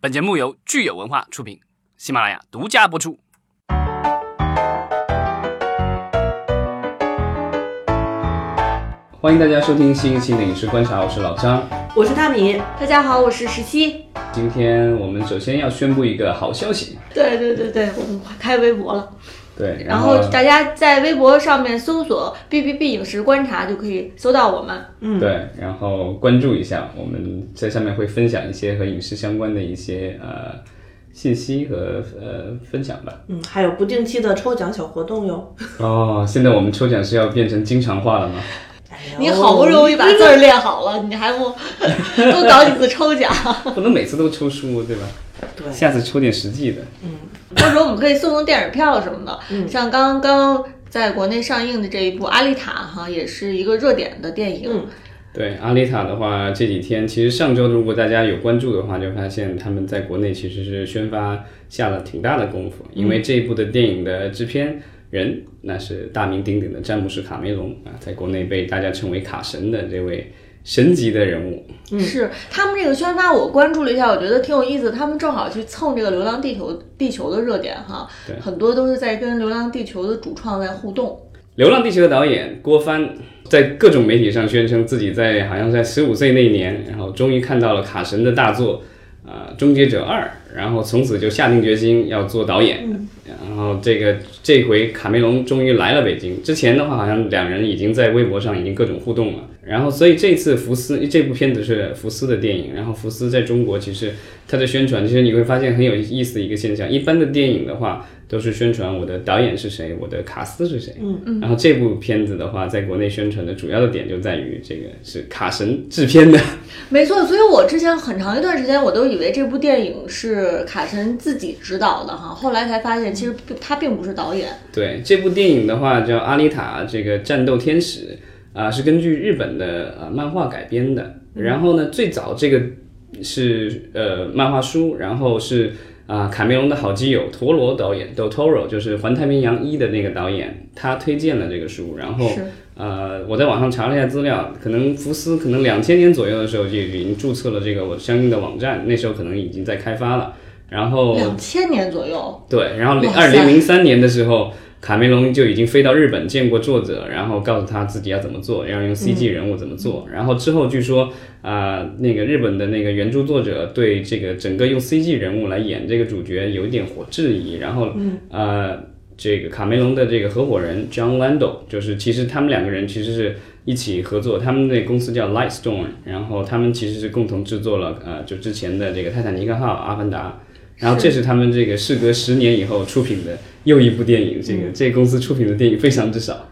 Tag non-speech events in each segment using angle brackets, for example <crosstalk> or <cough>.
本节目由聚友文化出品，喜马拉雅独家播出。欢迎大家收听新一期的影视观察，我是老张。我是大米，大家好，我是十七。今天我们首先要宣布一个好消息，对对对对，我们开微博了。对，然后大家在微博上面搜索 “B B B 影视观察”就可以搜到我们。嗯，对，然后关注一下，我们在上面会分享一些和影视相关的一些呃信息和呃分享吧。嗯，还有不定期的抽奖小活动哟。哦，现在我们抽奖是要变成经常化了吗？你好不容易把字儿练好了，你还不多搞几次抽奖？<laughs> 不能每次都抽书，对吧？对，下次抽点实际的。嗯，或者我们可以送送电影票什么的。嗯，像刚刚在国内上映的这一部《阿丽塔》哈，也是一个热点的电影。嗯，对，《阿丽塔》的话，这几天其实上周如果大家有关注的话，就发现他们在国内其实是宣发下了挺大的功夫，因为这一部的电影的制片人那是大名鼎鼎的詹姆士·卡梅隆啊，在国内被大家称为卡神的这位神级的人物。是他们这个宣发，我关注了一下，我觉得挺有意思。他们正好去蹭这个《流浪地球》地球的热点哈，很多都是在跟《流浪地球》的主创在互动。《流浪地球》的导演郭帆在各种媒体上宣称自己在好像在十五岁那年，然后终于看到了卡神的大作啊，《终结者二》，然后从此就下定决心要做导演。然后这个这回卡梅隆终于来了北京。之前的话，好像两人已经在微博上已经各种互动了。然后，所以这次福斯这部片子是福斯的电影。然后福斯在中国其实它的宣传，其实你会发现很有意思的一个现象。一般的电影的话，都是宣传我的导演是谁，我的卡斯是谁。嗯嗯。然后这部片子的话，在国内宣传的主要的点就在于这个是卡神制片的。没错，所以我之前很长一段时间我都以为这部电影是卡神自己指导的哈，后来才发现其实他并不是导演。对这部电影的话，叫《阿丽塔》这个战斗天使啊、是根据日本的呃漫画改编的。然后呢，最早这个是呃漫画书，然后是啊、卡梅隆的好基友陀螺导演 d o Toro，就是《环太平洋一》的那个导演，他推荐了这个书，然后呃我在网上查了一下资料，可能福斯可能两千年左右的时候就已经注册了这个我相应的网站，那时候可能已经在开发了。然后两千年左右，对，然后二零零三年的时候，卡梅隆就已经飞到日本见过作者，然后告诉他自己要怎么做，要用 CG 人物怎么做。然后之后据说啊、那个日本的那个原著作者对这个整个用 CG 人物来演这个主角有一点火质疑，然后呃，这个卡梅隆的这个合伙人 John Lando，就是其实他们两个人其实是一起合作，他们那公司叫 Lightstone，然后他们其实是共同制作了呃，就之前的这个泰坦尼克号、阿凡达。然后这是他们这个事隔十年以后出品的又一部电影，这个这个公司出品的电影非常之少。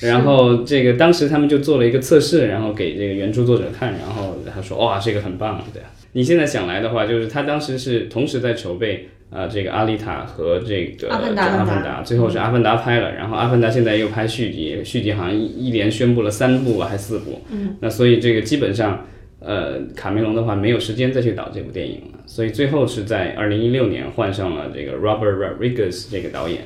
然后这个当时他们就做了一个测试，然后给这个原著作者看，然后他说哇这个很棒，对。你现在想来的话，就是他当时是同时在筹备啊、这个阿丽塔和这个阿凡达阿凡达，最后是阿凡达拍了，然后阿凡达现在又拍续集，续集好像一一连宣布了三部啊还四部，嗯，那所以这个基本上。呃，卡梅隆的话没有时间再去导这部电影了，所以最后是在二零一六年换上了这个 Robert Rodriguez 这个导演。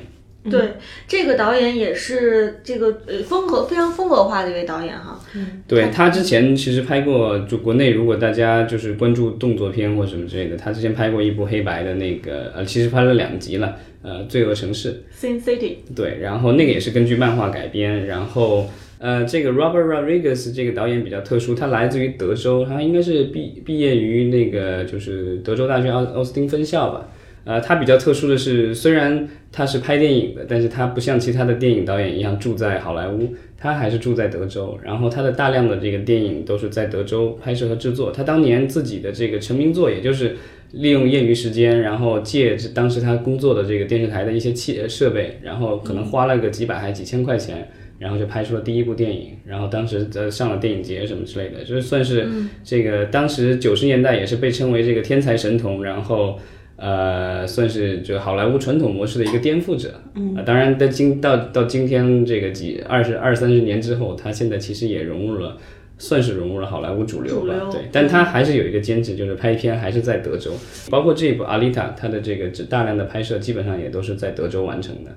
对，这个导演也是这个呃风格非常风格化的一位导演哈。对他之前其实拍过，就国内如果大家就是关注动作片或什么之类的，他之前拍过一部黑白的那个，呃，其实拍了两集了，呃，《罪恶城市》。Sin City，对，然后那个也是根据漫画改编，然后呃，这个 Robert Rodriguez 这个导演比较特殊，他来自于德州，他应该是毕毕业于那个就是德州大学奥奥斯汀分校吧。呃，他比较特殊的是，虽然他是拍电影的，但是他不像其他的电影导演一样住在好莱坞，他还是住在德州。然后他的大量的这个电影都是在德州拍摄和制作。他当年自己的这个成名作，也就是利用业余时间，然后借当时他工作的这个电视台的一些器设备，然后可能花了个几百还几千块钱。然后就拍出了第一部电影，然后当时呃上了电影节什么之类的，就是算是这个当时九十年代也是被称为这个天才神童，然后呃算是就好莱坞传统模式的一个颠覆者。嗯、当然在今到到今天这个几二十二三十年之后，他现在其实也融入了。算是融入了好莱坞主流吧，流对，但他还是有一个坚持，就是拍片还是在德州，包括这一部《阿丽塔》，他的这个大量的拍摄基本上也都是在德州完成的。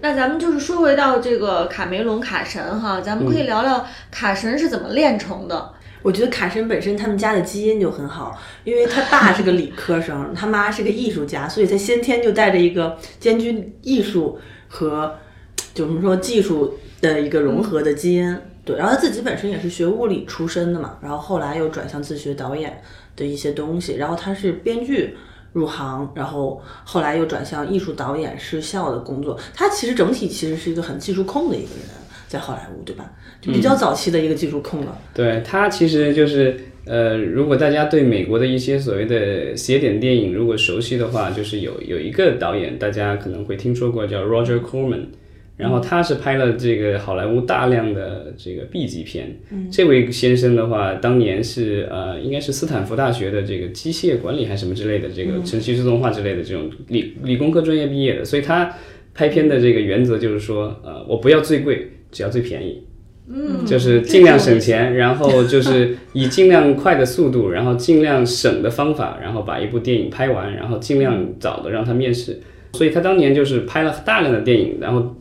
那咱们就是说回到这个卡梅隆卡神哈，咱们可以聊聊卡神是怎么炼成的。我觉得卡神本身他们家的基因就很好，因为他爸是个理科生，他妈是个艺术家，所以他先天就带着一个兼具艺术和就是说技术的一个融合的基因。对，然后他自己本身也是学物理出身的嘛，然后后来又转向自学导演的一些东西，然后他是编剧入行，然后后来又转向艺术导演、视效的工作。他其实整体其实是一个很技术控的一个人，在好莱坞，对吧？就比较早期的一个技术控了。对他其实就是呃，如果大家对美国的一些所谓的邪典电影如果熟悉的话，就是有有一个导演，大家可能会听说过，叫 Roger Corman。然后他是拍了这个好莱坞大量的这个 B 级片。这位先生的话，当年是呃，应该是斯坦福大学的这个机械管理还是什么之类的这个程序自动化之类的这种理理工科专业毕业的，所以他拍片的这个原则就是说，呃，我不要最贵，只要最便宜。嗯，就是尽量省钱，然后就是以尽量快的速度，然后尽量省的方法，然后把一部电影拍完，然后尽量早的让他面试。所以他当年就是拍了大量的电影，然后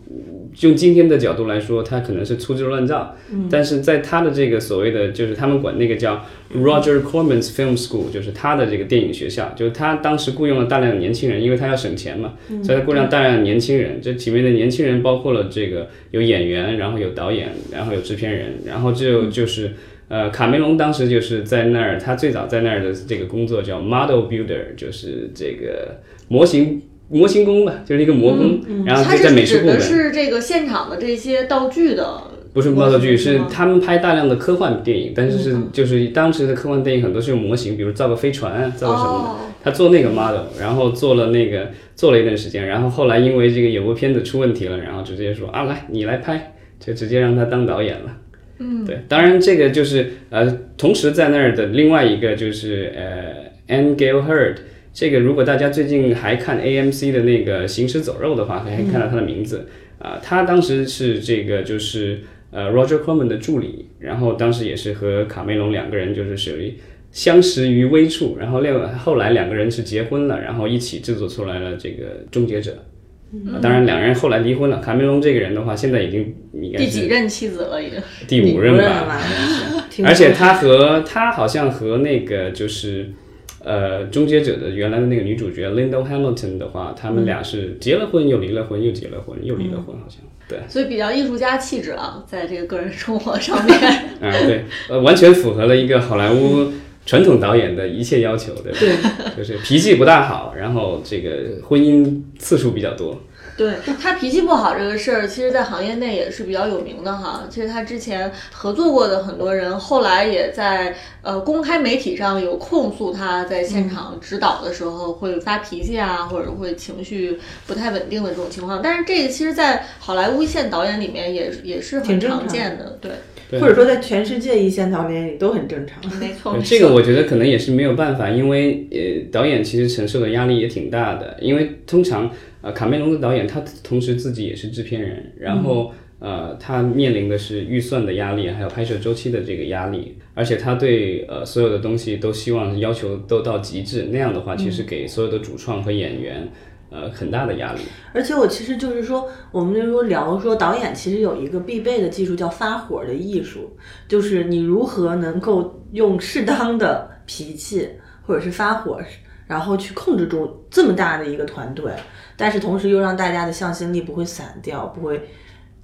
用今天的角度来说，他可能是粗制滥造。但是在他的这个所谓的，就是他们管那个叫 Roger Corman's Film School，就是他的这个电影学校，就是他当时雇佣了大量的年轻人，因为他要省钱嘛，所以他雇佣大量的年轻人。这里面的年轻人包括了这个有演员，然后有导演，然后有制片人，然后就就是呃，卡梅隆当时就是在那儿，他最早在那儿的这个工作叫 Model Builder，就是这个模型。模型工吧，就是一个模工，然后就在美术部门。是这个现场的这些道具的，不是道具，是他们拍大量的科幻电影，但是是就是当时的科幻电影很多是用模型，比如造个飞船，造个什么的。他做那个 model，然后做了那个做了一段时间，然后后来因为这个有部片子出问题了，然后直接说啊，来你来拍，就直接让他当导演了。嗯，对，当然这个就是呃，同时在那儿的另外一个就是呃，Anne Gail Hurd。这个如果大家最近还看 AMC 的那个《行尸走肉》的话，可以看到他的名字啊。他当时是这个就是呃 Roger Corman 的助理，然后当时也是和卡梅隆两个人就是属于相识于微处，然后另后来两个人是结婚了，然后一起制作出来了这个《终结者》。当然，两人后来离婚了。卡梅隆这个人的话，现在已经应该第几任妻子了？已经第五任吧。而且他和他好像和那个就是。呃，终结者的原来的那个女主角 Linda Hamilton 的话，他们俩是结了婚又离了婚，又结了婚又离了婚，好像对。所以比较艺术家气质啊，在这个个人生活上面。<laughs> 啊，对，呃，完全符合了一个好莱坞传统导演的一切要求，对吧？对，<laughs> 就是脾气不大好，然后这个婚姻次数比较多。对他脾气不好这个事儿，其实，在行业内也是比较有名的哈。其实他之前合作过的很多人，后来也在呃公开媒体上有控诉他在现场指导的时候会发脾气啊，或者会情绪不太稳定的这种情况。但是这个其实，在好莱坞一线导演里面也也是很常见的，对。或者说，在全世界一线导演里都很正常。没错，这个我觉得可能也是没有办法，因为呃，导演其实承受的压力也挺大的，因为通常。呃，卡梅隆的导演，他同时自己也是制片人，然后呃，他面临的是预算的压力，还有拍摄周期的这个压力，而且他对呃所有的东西都希望要求都到极致，那样的话，其实给所有的主创和演员呃很大的压力。而且我其实就是说，我们就说聊说导演其实有一个必备的技术叫发火的艺术，就是你如何能够用适当的脾气或者是发火，然后去控制住这么大的一个团队。但是同时又让大家的向心力不会散掉，不会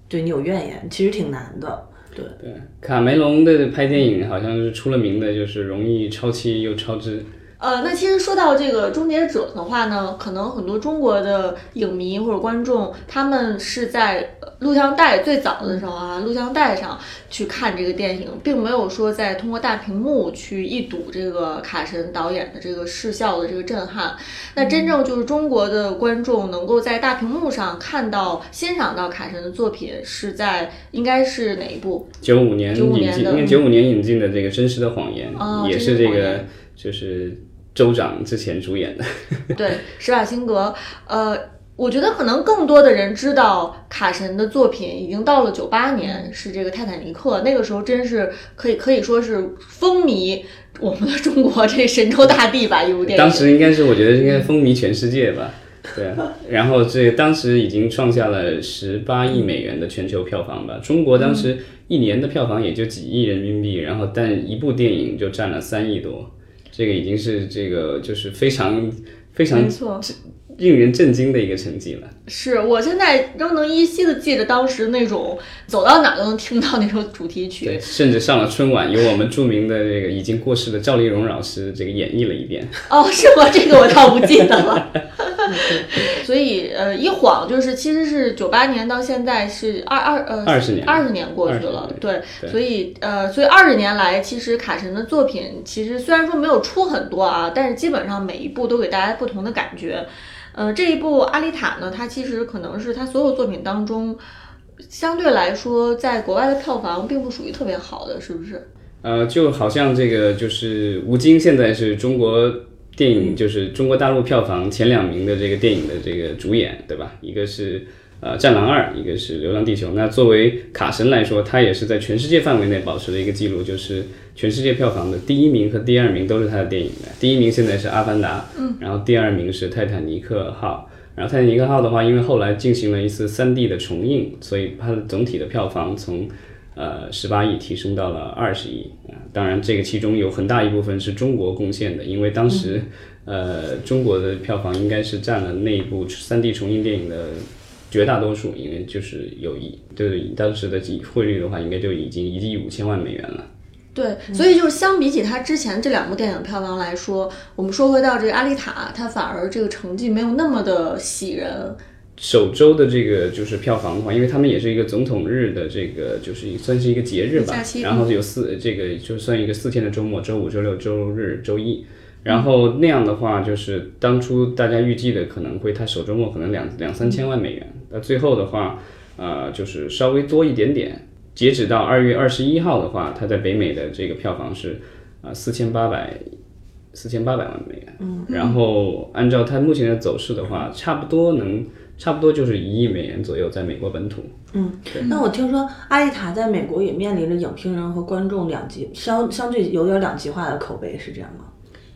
对你有怨言，其实挺难的。对对，卡梅隆的拍电影好像是出了名的，就是容易超期又超支。呃，那其实说到这个《终结者》的话呢，可能很多中国的影迷或者观众，他们是在录像带最早的时候啊，录像带上去看这个电影，并没有说在通过大屏幕去一睹这个卡神导演的这个视效的这个震撼。那真正就是中国的观众能够在大屏幕上看到、欣赏到卡神的作品，是在应该是哪一部？九五年引进，因为九五年引进的这个《真实的谎言》也是这个，就是。州长之前主演的，<laughs> 对，施瓦辛格。呃，我觉得可能更多的人知道卡神的作品，已经到了九八年，是这个《泰坦尼克》。那个时候真是可以可以说是风靡我们的中国这神州大地吧，一部电影。当时应该是我觉得应该风靡全世界吧。对啊，然后这当时已经创下了十八亿美元的全球票房吧。中国当时一年的票房也就几亿人民币，然后但一部电影就占了三亿多，这个已经是这个就是非常非常没错。令人震惊的一个成绩了。是我现在仍能依稀的记得当时那种走到哪都能听到那首主题曲。对，甚至上了春晚，由我们著名的这个已经过世的赵丽蓉老师这个演绎了一遍。哦，是吗？这个我倒不记得了。<laughs> <laughs> 所以呃，一晃就是其实是九八年到现在是二二呃二十年，二十年过去了。对，对所以呃，所以二十年来，其实卡神的作品其实虽然说没有出很多啊，但是基本上每一部都给大家不同的感觉。呃，这一部《阿丽塔》呢，它其实可能是他所有作品当中，相对来说在国外的票房并不属于特别好的，是不是？呃，就好像这个就是吴京现在是中国电影，就是中国大陆票房前两名的这个电影的这个主演，对吧？一个是呃《战狼二》，一个是《流浪地球》。那作为卡神来说，他也是在全世界范围内保持了一个记录，就是全世界票房的第一名和第二名都是他的电影的。第一名现在是《阿凡达》，嗯，然后第二名是《泰坦尼克号》。然后《泰坦尼克号》的话，因为后来进行了一次 3D 的重映，所以它的总体的票房从呃十八亿提升到了二十亿啊。当然，这个其中有很大一部分是中国贡献的，因为当时、呃中国的票房应该是占了那一部三 D 重映电影的绝大多数，因为就是有一就是当时的汇率的话，应该就已经一亿五千万美元了。对，所以就是相比起他之前这两部电影票房来说，我们说回到这个《阿丽塔》，它反而这个成绩没有那么的喜人。首周的这个就是票房的话，因为他们也是一个总统日的这个，就是算是一个节日吧，然后有四这个就算一个四天的周末，周五、周六、周日、周一。然后那样的话，就是当初大家预计的可能会，它首周末可能两两三千万美元，那最后的话，呃，就是稍微多一点点。截止到二月二十一号的话，它在北美的这个票房是啊四千八百四千八百万美元。嗯，然后按照它目前的走势的话，差不多能差不多就是一亿美元左右，在美国本土。嗯那我听说《阿丽塔》在美国也面临着影评人和观众两极相相对有点两极化的口碑，是这样吗？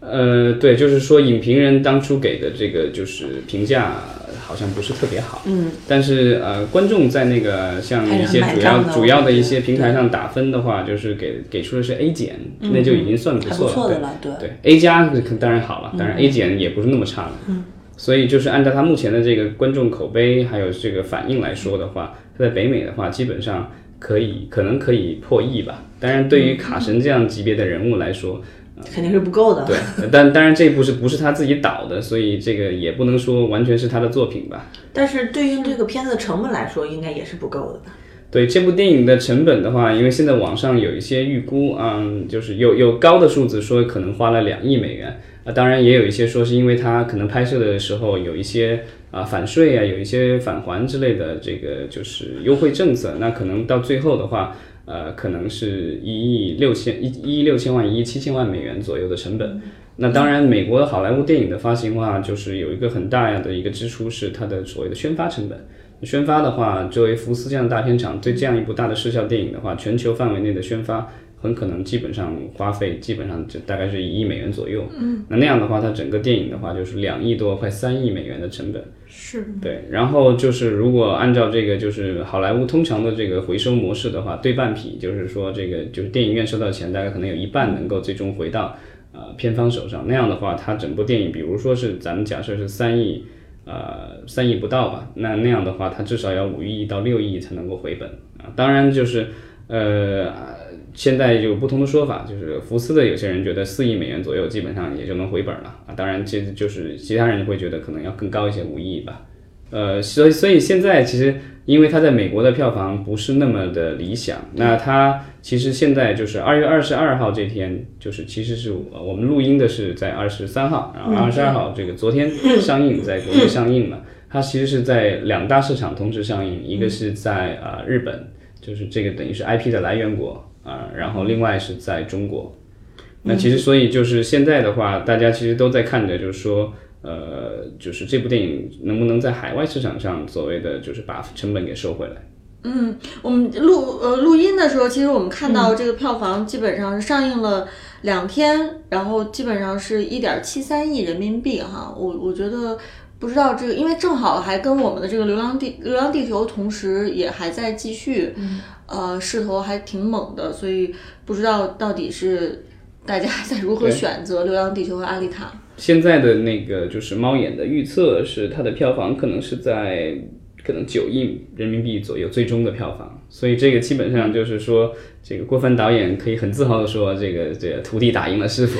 呃，对，就是说影评人当初给的这个就是评价好像不是特别好，嗯，但是呃，观众在那个像一些主要主要的一些平台上打分的话，就是给给出的是 A 减，那就已经算不错了，对不错的了，对。对，A 加当然好了，当然 A 减也不是那么差的。嗯，所以就是按照它目前的这个观众口碑还有这个反应来说的话，它在北美的话，基本上可以可能可以破亿吧。当然，对于卡神这样级别的人物来说，肯定是不够的。对，但当然这部是不是他自己导的，所以这个也不能说完全是他的作品吧。但是对于这个片子的成本来说，应该也是不够的吧？对这部电影的成本的话，因为现在网上有一些预估，嗯，就是有有高的数字说可能花了两亿美元，啊，当然也有一些说是因为它可能拍摄的时候有一些啊返税啊，有一些返还之类的这个就是优惠政策，那可能到最后的话，呃，可能是一亿六千一一亿六千万一亿七千万美元左右的成本。那当然，美国的好莱坞电影的发行的话，就是有一个很大的一个支出是它的所谓的宣发成本。宣发的话，作为福斯这样的大片厂，对这样一部大的视效电影的话，全球范围内的宣发很可能基本上花费基本上就大概是一亿美元左右。嗯，那那样的话，它整个电影的话就是两亿多，快三亿美元的成本。是，对，然后就是如果按照这个就是好莱坞通常的这个回收模式的话，对半匹，就是说这个就是电影院收到的钱大概可能有一半能够最终回到呃片方手上。那样的话，它整部电影，比如说是咱们假设是三亿。呃，三亿不到吧？那那样的话，它至少要五亿到六亿才能够回本啊。当然，就是呃，现在有不同的说法，就是福斯的有些人觉得四亿美元左右基本上也就能回本了啊。当然，这就是其他人会觉得可能要更高一些，五亿吧。呃，所以所以现在其实因为它在美国的票房不是那么的理想，那它其实现在就是二月二十二号这天，就是其实是呃我们录音的是在二十三号，然后二十二号这个昨天上映，在国内上映了。<laughs> 它其实是在两大市场同时上映，一个是在啊、呃日本，就是这个等于是 IP 的来源国啊、然后另外是在中国。那其实所以就是现在的话，大家其实都在看着，就是说。呃，就是这部电影能不能在海外市场上所谓的就是把成本给收回来？嗯我们录呃录音的时候，其实我们看到这个票房基本上是上映了两天，然后基本上是一点七三亿人民币哈。我我觉得不知道这个，因为正好还跟我们的这个《流浪地流浪地球》同时也还在继续，呃，势头还挺猛的，所以不知道到底是大家在如何选择《流浪地球》和《阿丽塔》。现在的那个就是猫眼的预测是它的票房可能是在可能九亿人民币左右最终的票房，所以这个基本上就是说，这个郭帆导演可以很自豪的说，这个这个徒弟打赢了师傅。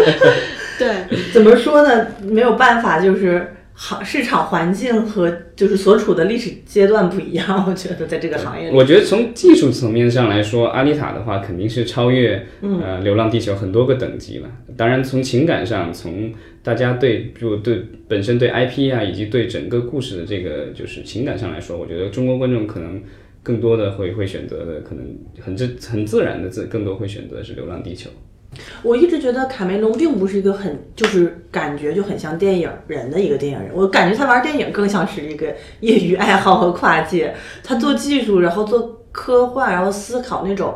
<laughs> 对，怎么说呢？没有办法，就是行市场环境和就是所处的历史阶段不一样。<laughs> 我觉得在这个行业里，我觉得从技术层面上来说，阿丽塔的话肯定是超越呃《流浪地球》很多个等级了。当然，从情感上，从大家对就对本身对 IP 啊，以及对整个故事的这个就是情感上来说，我觉得中国观众可能更多的会会选择的，可能很自很自然的自更多会选择的是《流浪地球》。我一直觉得卡梅隆并不是一个很就是感觉就很像电影人的一个电影人，我感觉他玩电影更像是一个业余爱好和跨界。他做技术，然后做科幻，然后思考那种。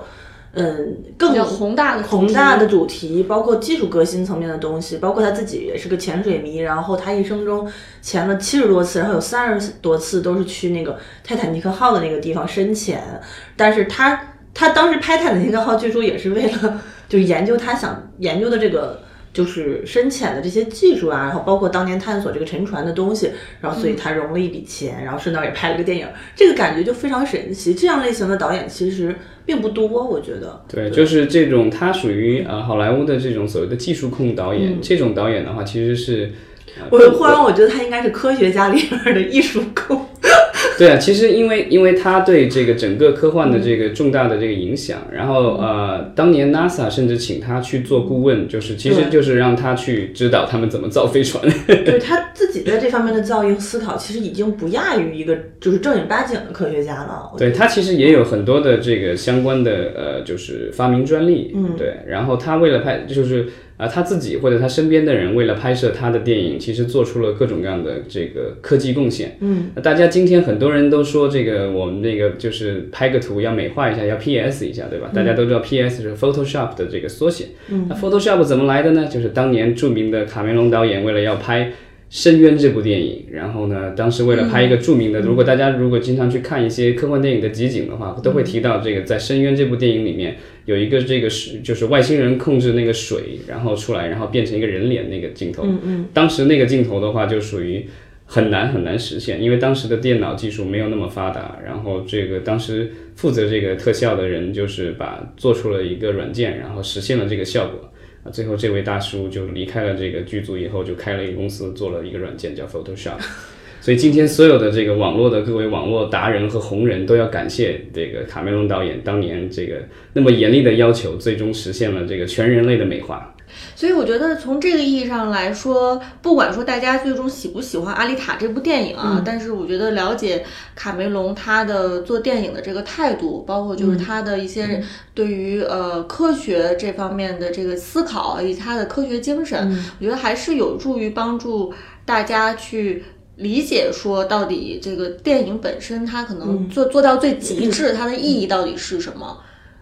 嗯，更宏大的宏大的主题，包括技术革新层面的东西，包括他自己也是个潜水迷，然后他一生中潜了七十多次，然后有三十多次都是去那个泰坦尼克号的那个地方深潜，但是他他当时拍泰坦尼克号，据说也是为了就是研究他想研究的这个。就是深潜的这些技术啊，然后包括当年探索这个沉船的东西，然后所以他融了一笔钱，然后顺道也拍了个电影，这个感觉就非常神奇。这样类型的导演其实并不多，我觉得。对，就是这种他属于呃好莱坞的这种所谓的技术控导演，这种导演的话其实是。呃我忽然我觉得他应该是科学家里面的艺术控。对啊，其实因为因为他对这个整个科幻的这个重大的这个影响，然后呃，当年 NASA 甚至请他去做顾问，就是其实就是让他去指导他们怎么造飞船。<laughs> 对他自己在这方面的造诣思考，其实已经不亚于一个就是正经八经的科学家了。对他其实也有很多的这个相关的呃，就是发明专利。嗯，对，然后他为了拍就是。啊，他自己或者他身边的人为了拍摄他的电影，其实做出了各种各样的这个科技贡献。嗯，大家今天很多人都说这个我们那个就是拍个图要美化一下，要 PS 一下，对吧？大家都知道 PS 是 Photoshop 的这个缩写。嗯，那 Photoshop 怎么来的呢？就是当年著名的卡梅隆导演为了要拍。深渊这部电影，然后呢，当时为了拍一个著名的，如果大家如果经常去看一些科幻电影的集锦的话，都会提到这个，在深渊这部电影里面有一个这个是就是外星人控制那个水，然后出来，然后变成一个人脸那个镜头。嗯嗯。当时那个镜头的话，就属于很难很难实现，因为当时的电脑技术没有那么发达，然后这个当时负责这个特效的人就是把做出了一个软件，然后实现了这个效果。啊，最后这位大叔就离开了这个剧组以后，就开了一个公司，做了一个软件叫 Photoshop。所以今天所有的这个网络的各位网络达人和红人都要感谢这个卡梅隆导演当年这个那么严厉的要求，最终实现了这个全人类的美化。所以我觉得从这个意义上来说，不管说大家最终喜不喜欢《阿丽塔》这部电影啊，但是我觉得了解卡梅隆他的做电影的这个态度，包括就是他的一些对于呃科学这方面的这个思考以及他的科学精神，我觉得还是有助于帮助大家去。理解说，到底这个电影本身它可能做做到最极致，它的意义到底是什么？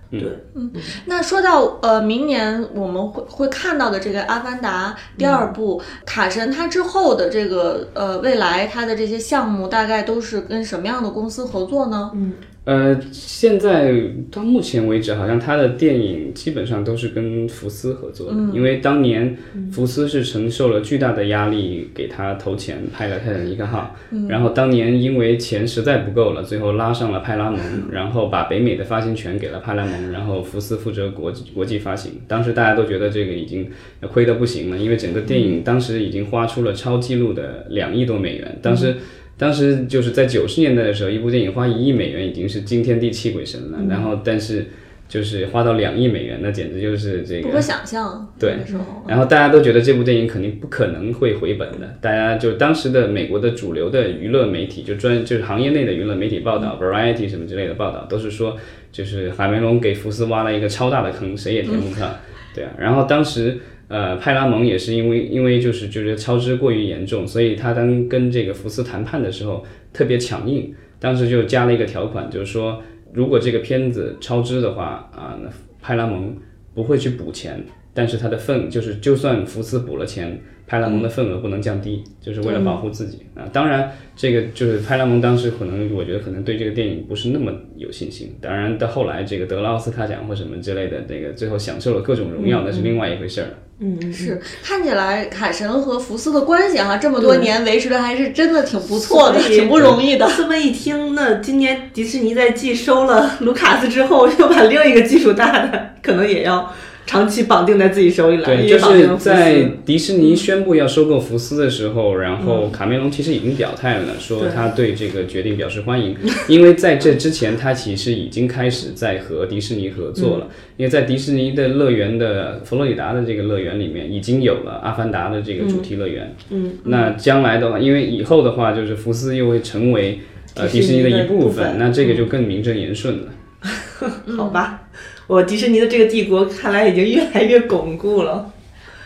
对，嗯，那说到呃，明年我们会会看到的这个《阿凡达》第二部，卡神他之后的这个呃未来他的这些项目，大概都是跟什么样的公司合作呢？嗯。呃，现在到目前为止，好像他的电影基本上都是跟福斯合作的，因为当年福斯是承受了巨大的压力，给他投钱拍了《泰坦尼克号》，然后当年因为钱实在不够了，最后拉上了派拉蒙，<laughs> 然后把北美的发行权给了派拉蒙，然后福斯负责国际国际发行。当时大家都觉得这个已经亏得不行了，因为整个电影当时已经花出了超纪录的两亿多美元，当时。当时就是在九十年代的时候，一部电影花一亿美元已经是惊天地泣鬼神了。然后，但是就是花到两亿美元，那简直就是这个不可想象。对，然后大家都觉得这部电影肯定不可能会回本的。大家就当时的美国的主流的娱乐媒体，就专就是行业内的娱乐媒体报道，Variety 什么之类的报道，都是说就是海梅隆给福斯挖了一个超大的坑，谁也填不上。对啊，然后当时。呃，派拉蒙也是因为因为就是就是超支过于严重，所以他当跟这个福斯谈判的时候特别强硬，当时就加了一个条款，就是说如果这个片子超支的话啊，那派拉蒙不会去补钱，但是他的份就是就算福斯补了钱，派拉蒙的份额不能降低，就是为了保护自己啊。当然，这个就是派拉蒙当时可能我觉得可能对这个电影不是那么有信心。当然到后来这个得了奥斯卡奖或什么之类的，这个最后享受了各种荣耀，那是另外一回事儿了。嗯，是看起来凯神和福斯的关系哈，这么多年维持的还是真的挺不错的，挺不容易的。这么一听，那今年迪士尼在继收了卢卡斯之后，又把另一个技术大的可能也要长期绑定在自己手里了。对，就是在迪士尼宣布要收购福斯的时候，然后卡梅隆其实已经表态了，说他对这个决定表示欢迎，<laughs> 因为在这之前他其实已经开始在和迪士尼合作了，因为在迪士尼的乐园的佛罗里达的这个乐园里面已经有了阿凡达的这个主题乐园，嗯，那将来的话，因为以后的话就是福斯又会成为呃迪迪士尼的一部分，那这个就更名正言顺了。<laughs> 好吧，我迪士尼的这个帝国看来已经越来越巩固了。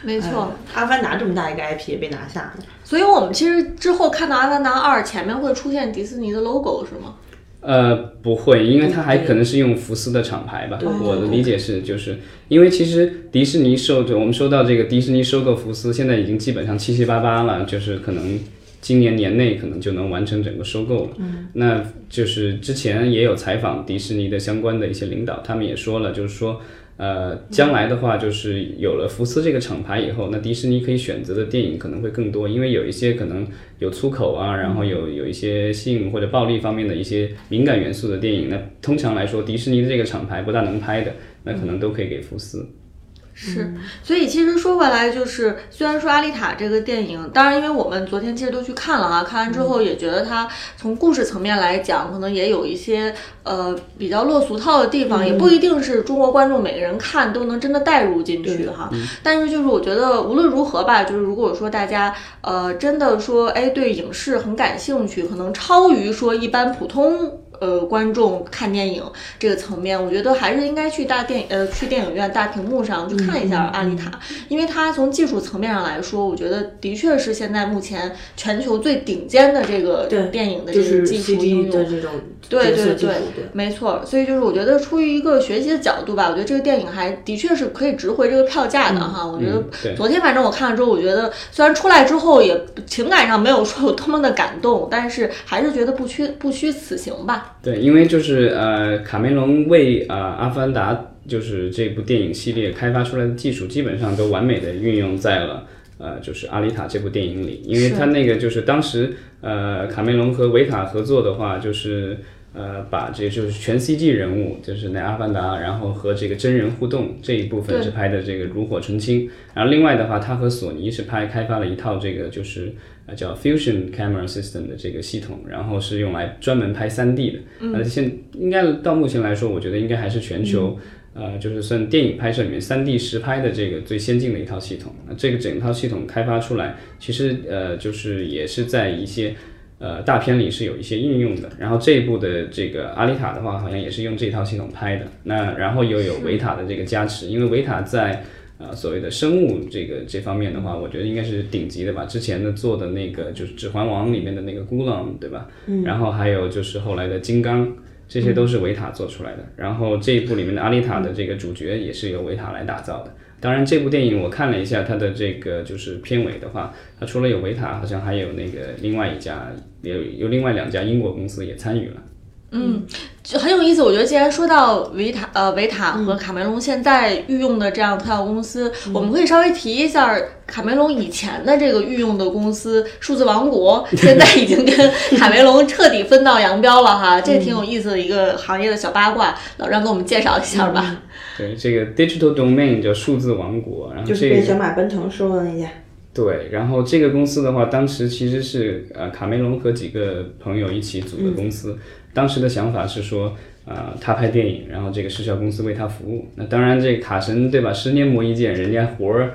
没错，哎阿凡达这么大一个 IP 也被拿下了。所以我们其实之后看到《阿凡达二》前面会出现迪士尼的 logo 是吗？呃，不会，因为它还可能是用福斯的厂牌吧。我的理解是，就是因为其实迪士尼收，就我们说到这个迪士尼收购福斯，现在已经基本上七七八八了，就是可能今年年内可能就能完成整个收购了。嗯，那就是之前也有采访迪士尼的相关的一些领导，他们也说了，就是说。呃，将来的话，就是有了福斯这个厂牌以后，那迪士尼可以选择的电影可能会更多，因为有一些可能有粗口啊，然后有有一些性或者暴力方面的一些敏感元素的电影，那通常来说，迪士尼的这个厂牌不大能拍的，那可能都可以给福斯。是，所以其实说回来，就是虽然说《阿丽塔》这个电影，当然因为我们昨天其实都去看了啊，看完之后也觉得它从故事层面来讲，可能也有一些呃比较落俗套的地方，也不一定是中国观众每个人看都能真的带入进去哈。但是就是我觉得无论如何吧，就是如果说大家呃真的说哎对影视很感兴趣，可能超于说一般普通。呃，观众看电影这个层面，我觉得还是应该去大电呃去电影院大屏幕上去看一下《阿丽塔》，因为它从技术层面上来说，我觉得的确是现在目前全球最顶尖的这个电影的这个技术应用。对对对对，没错，所以就是我觉得出于一个学习的角度吧，我觉得这个电影还的确是可以值回这个票价的哈。我觉得昨天反正我看了之后，我觉得虽然出来之后也情感上没有说有多么的感动，但是还是觉得不虚不虚此行吧。对，因为就是呃，卡梅隆为呃《阿凡达》就是这部电影系列开发出来的技术，基本上都完美的运用在了。呃，就是《阿丽塔》这部电影里，因为他那个就是当时呃，卡梅隆和维塔合作的话，就是呃，把这就是全 CG 人物，就是那阿凡达，然后和这个真人互动这一部分是拍的这个炉火纯青。然后另外的话，他和索尼是拍开发了一套这个就是呃叫 Fusion Camera System 的这个系统，然后是用来专门拍 3D 的。嗯，呃，现应该到目前来说，我觉得应该还是全球。呃，就是算电影拍摄里面 3D 实拍的这个最先进的一套系统。那这个整套系统开发出来，其实呃就是也是在一些呃大片里是有一些应用的。然后这一部的这个阿丽塔的话，好像也是用这套系统拍的。那然后又有维塔的这个加持，因为维塔在呃所谓的生物这个这方面的话，我觉得应该是顶级的吧。之前的做的那个就是《指环王》里面的那个孤狼，对吧？嗯。然后还有就是后来的金刚。这些都是维塔做出来的，然后这一部里面的阿丽塔的这个主角也是由维塔来打造的。当然，这部电影我看了一下它的这个就是片尾的话，它除了有维塔，好像还有那个另外一家有有另外两家英国公司也参与了。嗯，就很有意思。我觉得，既然说到维塔，呃，维塔和卡梅隆现在御用的这样特效公司，我们可以稍微提一下卡梅隆以前的这个御用的公司——数字王国，<laughs> 现在已经跟卡梅隆彻底分道扬镳了哈。<laughs> 这挺有意思的一个行业的小八卦，老张给我们介绍一下吧。对，这个 Digital Domain 叫数字王国，然后就是小马奔腾收的那家。对，然后这个公司的话，当时其实是呃卡梅隆和几个朋友一起组的公司。当时的想法是说，呃，他拍电影，然后这个视效公司为他服务。那当然，这个卡神对吧？十年磨一剑，人家活儿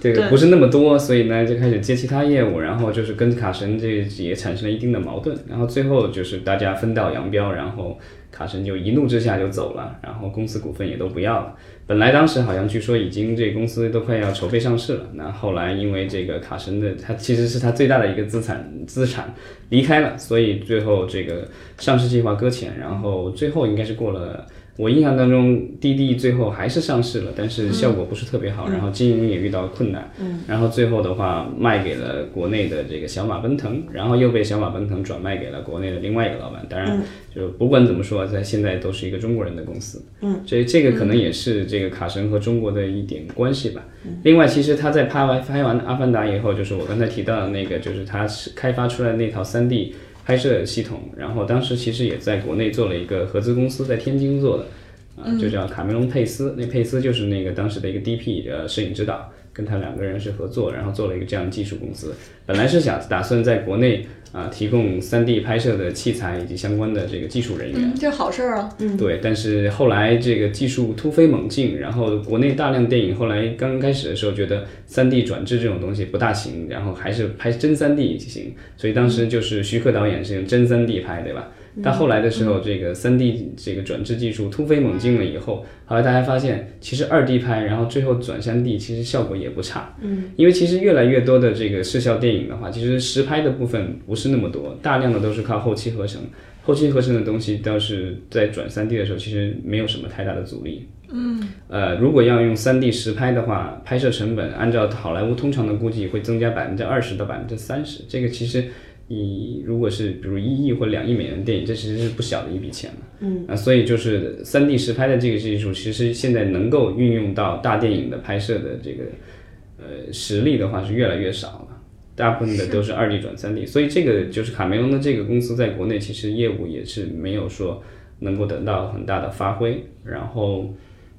这个不是那么多，所以呢就开始接其他业务，然后就是跟卡神这也产生了一定的矛盾。然后最后就是大家分道扬镳，然后卡神就一怒之下就走了，然后公司股份也都不要了。本来当时好像据说已经这公司都快要筹备上市了，那后来因为这个卡神的他其实是他最大的一个资产资产离开了，所以最后这个上市计划搁浅，然后最后应该是过了我印象当中，滴滴最后还是上市了，但是效果不是特别好，然后经营也遇到困难，嗯，然后最后的话卖给了国内的这个小马奔腾，然后又被小马奔腾转卖给了国内的另外一个老板。当然，就不管怎么说，在现在都是一个中国人的公司，嗯，这这个可能也是这个卡神和中国的一点关系吧。另外，其实他在拍完拍完《阿凡达》以后，就是我刚才提到的那个，就是他是开发出来那套三 D。拍摄系统，然后当时其实也在国内做了一个合资公司，在天津做的，啊，就叫卡梅隆佩斯。那佩斯就是那个当时的一个 DP 呃摄影指导，跟他两个人是合作，然后做了一个这样的技术公司。本来是想打算在国内。啊，提供 3D 拍摄的器材以及相关的这个技术人员，这是好事儿啊。嗯，对。但是后来这个技术突飞猛进，然后国内大量电影后来刚开始的时候觉得 3D 转制这种东西不大行，然后还是拍真 3D 行。所以当时就是徐克导演是用真 3D 拍，对吧？但后来的时候，这个三 D 这个转制技术突飞猛进了以后，后来大家发现，其实二 D 拍，然后最后转三 D，其实效果也不差。嗯，因为其实越来越多的这个视效电影的话，其实实拍的部分不是那么多，大量的都是靠后期合成。后期合成的东西倒是在转三 D 的时候，其实没有什么太大的阻力。嗯，呃，如果要用三 D 实拍的话，拍摄成本按照好莱坞通常的估计会增加百分之二十到百分之三十，这个其实。你如果是比如一亿或两亿美元的电影，这其实是不小的一笔钱了。嗯啊，所以就是三 D 实拍的这个技术，其实现在能够运用到大电影的拍摄的这个呃实力的话是越来越少了，大部分的都是二 D 转三 D。所以这个就是卡梅隆的这个公司在国内其实业务也是没有说能够得到很大的发挥。然后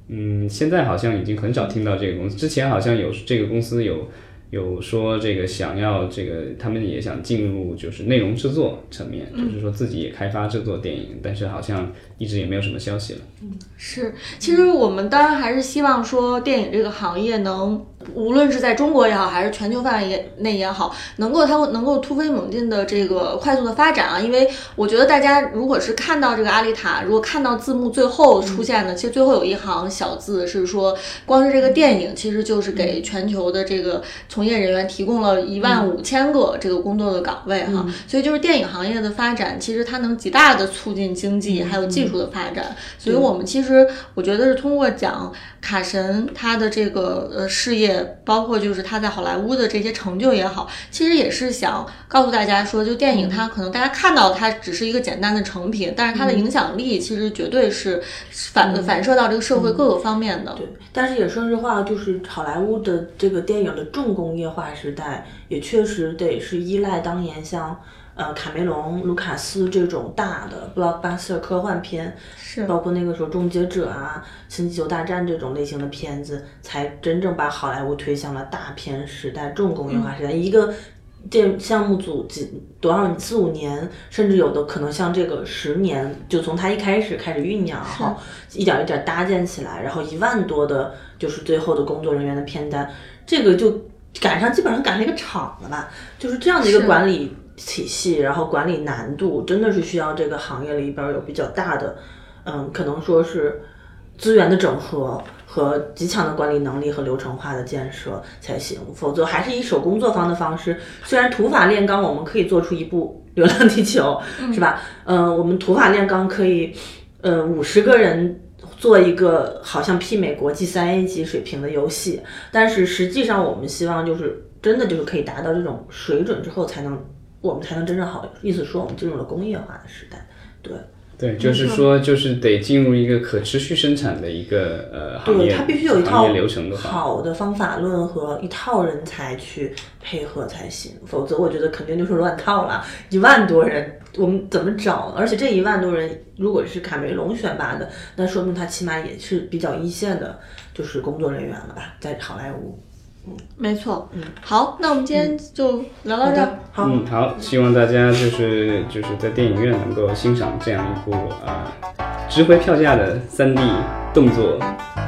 嗯，现在好像已经很少听到这个公司，之前好像有这个公司有。有说这个想要这个，他们也想进入就是内容制作层面，就是说自己也开发制作电影，但是好像一直也没有什么消息了。嗯，是，其实我们当然还是希望说电影这个行业能。无论是在中国也好，还是全球范围内也好，能够它能够突飞猛进的这个快速的发展啊，因为我觉得大家如果是看到这个阿丽塔，如果看到字幕最后出现的，其实最后有一行小字是说，光是这个电影其实就是给全球的这个从业人员提供了一万五千个这个工作的岗位哈，所以就是电影行业的发展，其实它能极大的促进经济还有技术的发展，所以我们其实我觉得是通过讲卡神他的这个呃事业。包括就是他在好莱坞的这些成就也好，其实也是想告诉大家说，就电影它可能大家看到它只是一个简单的成品，但是它的影响力其实绝对是反反射到这个社会各个方面的。对，但是也说实话，就是好莱坞的这个电影的重工业化时代，也确实得是依赖当年像。呃，卡梅隆、卢卡斯这种大的 blockbuster 科幻片，是包括那个时候《终结者》啊、《星球大战》这种类型的片子，才真正把好莱坞推向了大片时代、重工业化时代。一个电项目组几多少四五年，甚至有的可能像这个十年，就从它一开始开始酝酿，然后一点一点搭建起来，然后一万多的，就是最后的工作人员的片单，这个就赶上基本上赶上一个厂了吧，就是这样的一个管理。体系，然后管理难度真的是需要这个行业里边有比较大的，嗯，可能说是资源的整合和极强的管理能力和流程化的建设才行，否则还是以手工作坊的方式。虽然土法炼钢，我们可以做出一部《流浪地球》，是吧？嗯，我们土法炼钢可以，呃，五十个人做一个好像媲美国际三 A 级水平的游戏，但是实际上我们希望就是真的就是可以达到这种水准之后才能。我们才能真正好，意思说我们进入了工业化的时代，对，对，就是说就是得进入一个可持续生产的一个呃行业，它必须有一套流程的好的方法论和一套人才去配合才行，否则我觉得肯定就是乱套了。一万多人，我们怎么找？而且这一万多人如果是卡梅隆选拔的，那说明他起码也是比较一线的，就是工作人员了吧，在好莱坞。没错，嗯，好，那我们今天就聊到这儿。好，嗯，好，希望大家就是就是在电影院能够欣赏这样一部啊值回票价的三 D 动作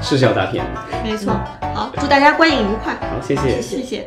视效大片。没错，好，祝大家观影愉快。好，谢谢，谢谢。